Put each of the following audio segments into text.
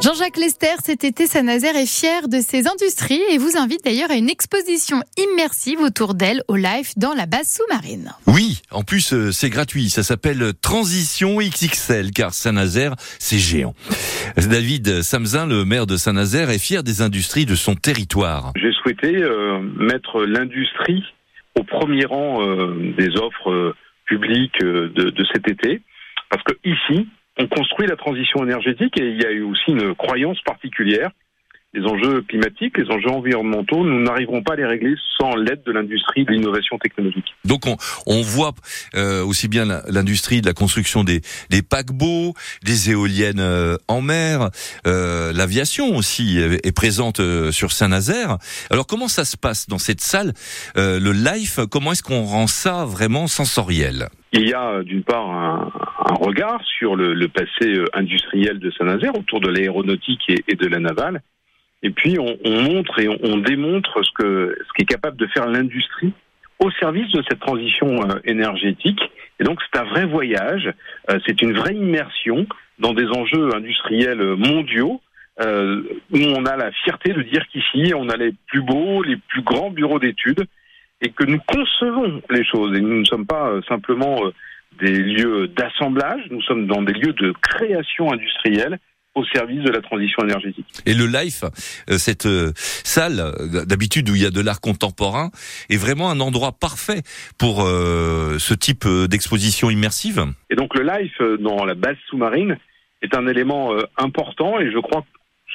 Jean-Jacques Lester, cet été, Saint-Nazaire est fier de ses industries et vous invite d'ailleurs à une exposition immersive autour d'elle au live dans la base sous-marine. Oui, en plus euh, c'est gratuit, ça s'appelle Transition XXL car Saint-Nazaire c'est géant. David Samzin, le maire de Saint-Nazaire, est fier des industries de son territoire. J'ai souhaité euh, mettre l'industrie au premier rang euh, des offres publiques de, de cet été parce que ici, on construit la transition énergétique et il y a eu aussi une croyance particulière. Les enjeux climatiques, les enjeux environnementaux, nous n'arriverons pas à les régler sans l'aide de l'industrie de l'innovation technologique. Donc on, on voit euh, aussi bien l'industrie de la construction des, des paquebots, des éoliennes euh, en mer, euh, l'aviation aussi est, présente euh, sur Saint-Nazaire. Alors comment ça se passe dans cette salle, le live Comment est-ce qu'on rend ça vraiment sensoriel? Il y a d'une part un, regard sur le, passé euh, industriel de Saint-Nazaire autour de l'aéronautique et, de la navale, et puis on, on montre et on, on, démontre ce que ce qu'est capable de faire l'industrie au service de cette transition euh, énergétique. Et donc c'est un vrai voyage, euh, c'est une vraie immersion dans des enjeux industriels mondiaux. Euh, où on a la fierté de dire qu'ici, on a les plus beaux, les plus grands bureaux d'études, et que nous concevons les choses. Et nous ne sommes pas euh, simplement euh, des lieux d'assemblage, nous sommes dans des lieux de création industrielle au service de la transition énergétique. Et le LIFE, euh, cette salle d'habitude où il y a de l'art contemporain, est vraiment un endroit parfait pour ce type d'exposition immersive. Et donc le LIFE dans la base sous-marine est un élément important et je crois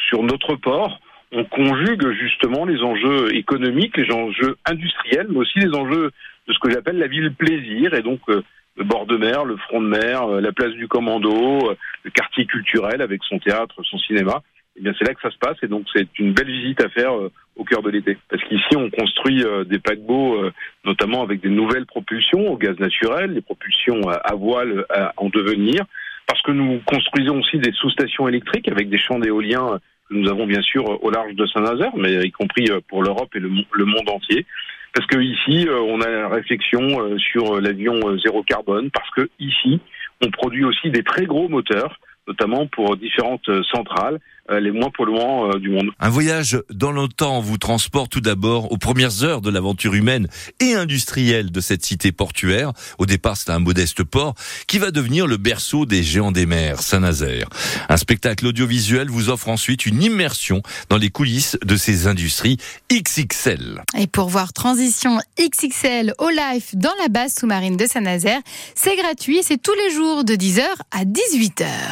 sur notre port, on conjugue justement les enjeux économiques, les enjeux industriels, mais aussi les enjeux de ce que j'appelle la ville plaisir, et donc euh, le bord de mer, le front de mer, euh, la place du commando, euh, le quartier culturel avec son théâtre, son cinéma. Eh bien, c'est là que ça se passe, et donc c'est une belle visite à faire au cœur de l'été. Parce qu'ici, on construit des paquebots, notamment avec des nouvelles propulsions au gaz naturel, des propulsions à voile en devenir, parce que nous construisons aussi des sous-stations électriques avec des champs d'éolien nous avons bien sûr au large de Saint-Nazaire, mais y compris euh, pour l'Europe et le, monde entier. Parce que ici, euh, on a la réflexion euh, sur l'avion zéro carbone, parce que ici, on produit aussi des très gros moteurs, notamment pour différentes centrales. Euh, les moins polluants euh, du monde. Un voyage dans le temps vous transporte tout d'abord aux premières heures de l'aventure humaine et industrielle de cette cité portuaire. Au départ, c'est un modeste port qui va devenir le berceau des géants des mers, Saint-Nazaire. Un spectacle audiovisuel vous offre ensuite une immersion dans les coulisses de ces industries XXL. Et pour voir Transition XXL au live dans la base sous-marine de Saint-Nazaire, c'est gratuit et c'est tous les jours de 10h à 18h.